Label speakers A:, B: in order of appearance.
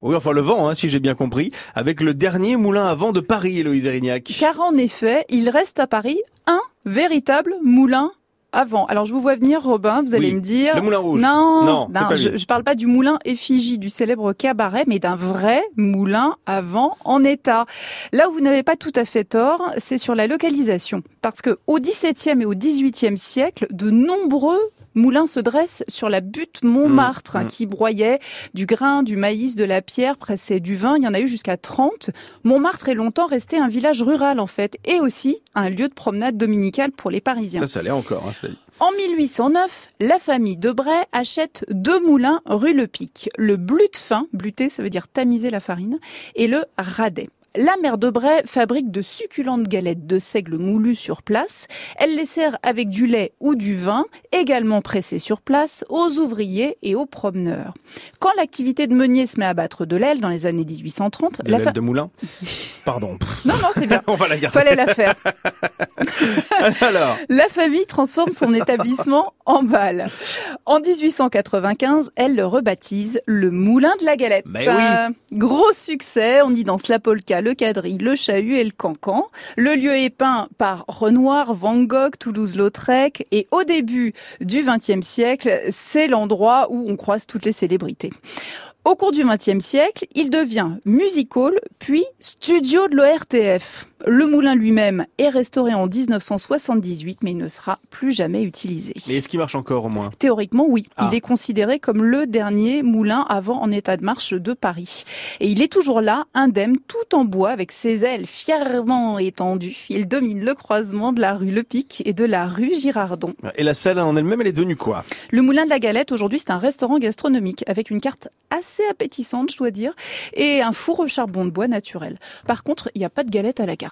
A: Oui, enfin le vent, hein, si j'ai bien compris, avec le dernier moulin à vent de Paris, Héloïse Erignac.
B: Car en effet, il reste à Paris un véritable moulin à vent. Alors je vous vois venir, Robin, vous allez
A: Oui,
B: me dire...
A: le moulin rouge.
B: Non,
A: Non, pas
B: je, je parle pas du moulin effigie du célèbre cabaret, mais d'un vrai moulin à vent en état. Là où vous n'avez pas tout à fait tort, c'est sur la localisation. Parce que au XVIIe et au XVIIIe siècle, de nombreux moulins se dressent sur la butte Montmartre,
A: Mmh,
B: hein,
A: mmh.
B: qui broyait du grain, du maïs, de la pierre, pressait du vin. Il y en a eu jusqu'à 30. Montmartre est longtemps resté un village rural, en fait, et aussi un lieu de promenade dominicale pour les Parisiens.
A: Ça, ça l'est encore, hein, cela dit.
B: En 1809, la famille Debray achète deux moulins rue Le Pic. Le blut fin, bluter ça veut dire tamiser la farine, et le radet. La mère Debray fabrique de succulentes galettes de seigle moulues sur place. Elle les sert avec du lait ou du vin, également pressé sur place, aux ouvriers et aux promeneurs. Quand l'activité de meunier se met à battre de l'aile dans les années 1830,
A: De
B: la
A: l'aile
B: fa-
A: de moulin. Pardon.
B: Non, non, c'est bien.
A: On va la garder.
B: Fallait la faire.
A: Alors,
B: La famille transforme son établissement en bal. En 1895, elle le rebaptise le Moulin de la Galette.
A: Mais oui.
B: Euh, Gros succès, on y danse la polka, le quadrille, le chahut et le cancan. Le lieu est peint par Renoir, Van Gogh, Toulouse-Lautrec et au début du XXe siècle, c'est l'endroit où on croise toutes les célébrités. Au cours du XXe siècle, il devient music hall, puis studio de l'ORTF. Le moulin lui-même est restauré en 1978, mais il ne sera plus jamais utilisé.
A: mais est-ce qu'il marche encore au moins?
B: Théoriquement, oui.
A: Ah.
B: Il est considéré comme le dernier moulin avant en état de marche de Paris. Et il est toujours là, indemne, tout en bois, avec ses ailes fièrement étendues. Il domine le croisement de la rue Le Pic et de la rue Girardon.
A: Et la salle en elle-même, elle est devenue quoi?
B: Le Moulin de la Galette, aujourd'hui, c'est un restaurant gastronomique avec une carte assez appétissante, je dois dire, et un four au charbon de bois naturel. Par contre, il n'y a pas de galette à la carte.